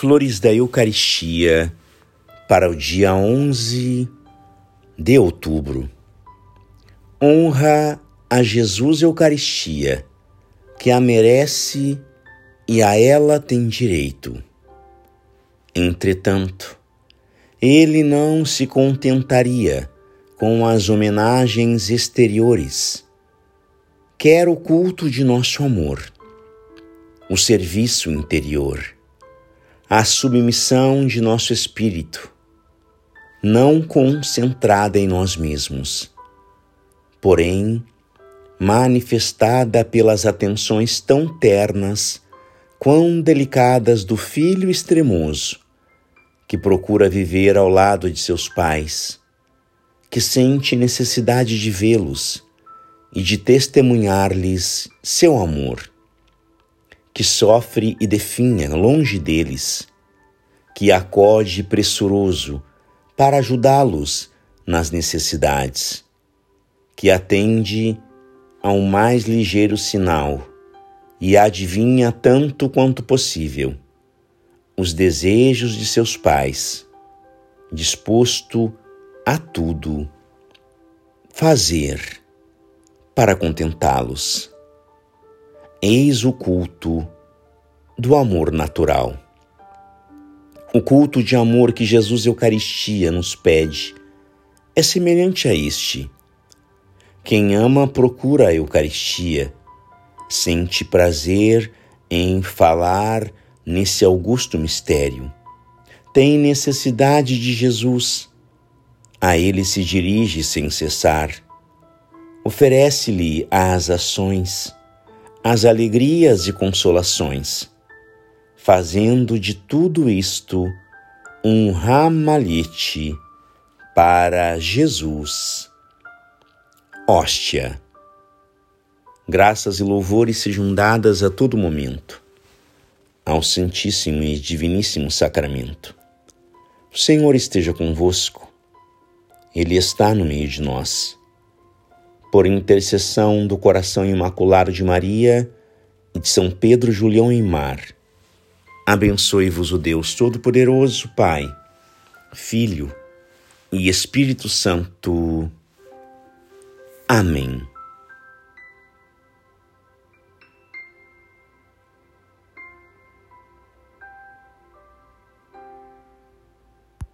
Flores da Eucaristia para o dia 11 de outubro. Honra a Jesus Eucaristia, que a merece e a ela tem direito. Entretanto, ele não se contentaria com as homenagens exteriores. Quer o culto de nosso amor, o serviço interior a submissão de nosso espírito, não concentrada em nós mesmos, porém manifestada pelas atenções tão ternas quão delicadas do filho extremoso que procura viver ao lado de seus pais, que sente necessidade de vê-los e de testemunhar-lhes seu amor que sofre e definha longe deles, que acode pressuroso para ajudá-los nas necessidades, que atende ao mais ligeiro sinal e adivinha tanto quanto possível os desejos de seus pais, disposto a tudo fazer para contentá-los. Eis o culto do amor natural. O culto de amor que Jesus Eucaristia nos pede é semelhante a este. Quem ama procura a Eucaristia, sente prazer em falar nesse augusto mistério. Tem necessidade de Jesus. A ele se dirige sem cessar. Oferece-lhe as ações as alegrias e consolações, fazendo de tudo isto um ramalhete para Jesus. Hóstia. Graças e louvores sejam dadas a todo momento ao Santíssimo e Diviníssimo Sacramento. O Senhor esteja convosco, Ele está no meio de nós por intercessão do coração imaculado de Maria e de São Pedro Julião em Mar, abençoe-vos o Deus Todo-Poderoso, Pai, Filho e Espírito Santo. Amém.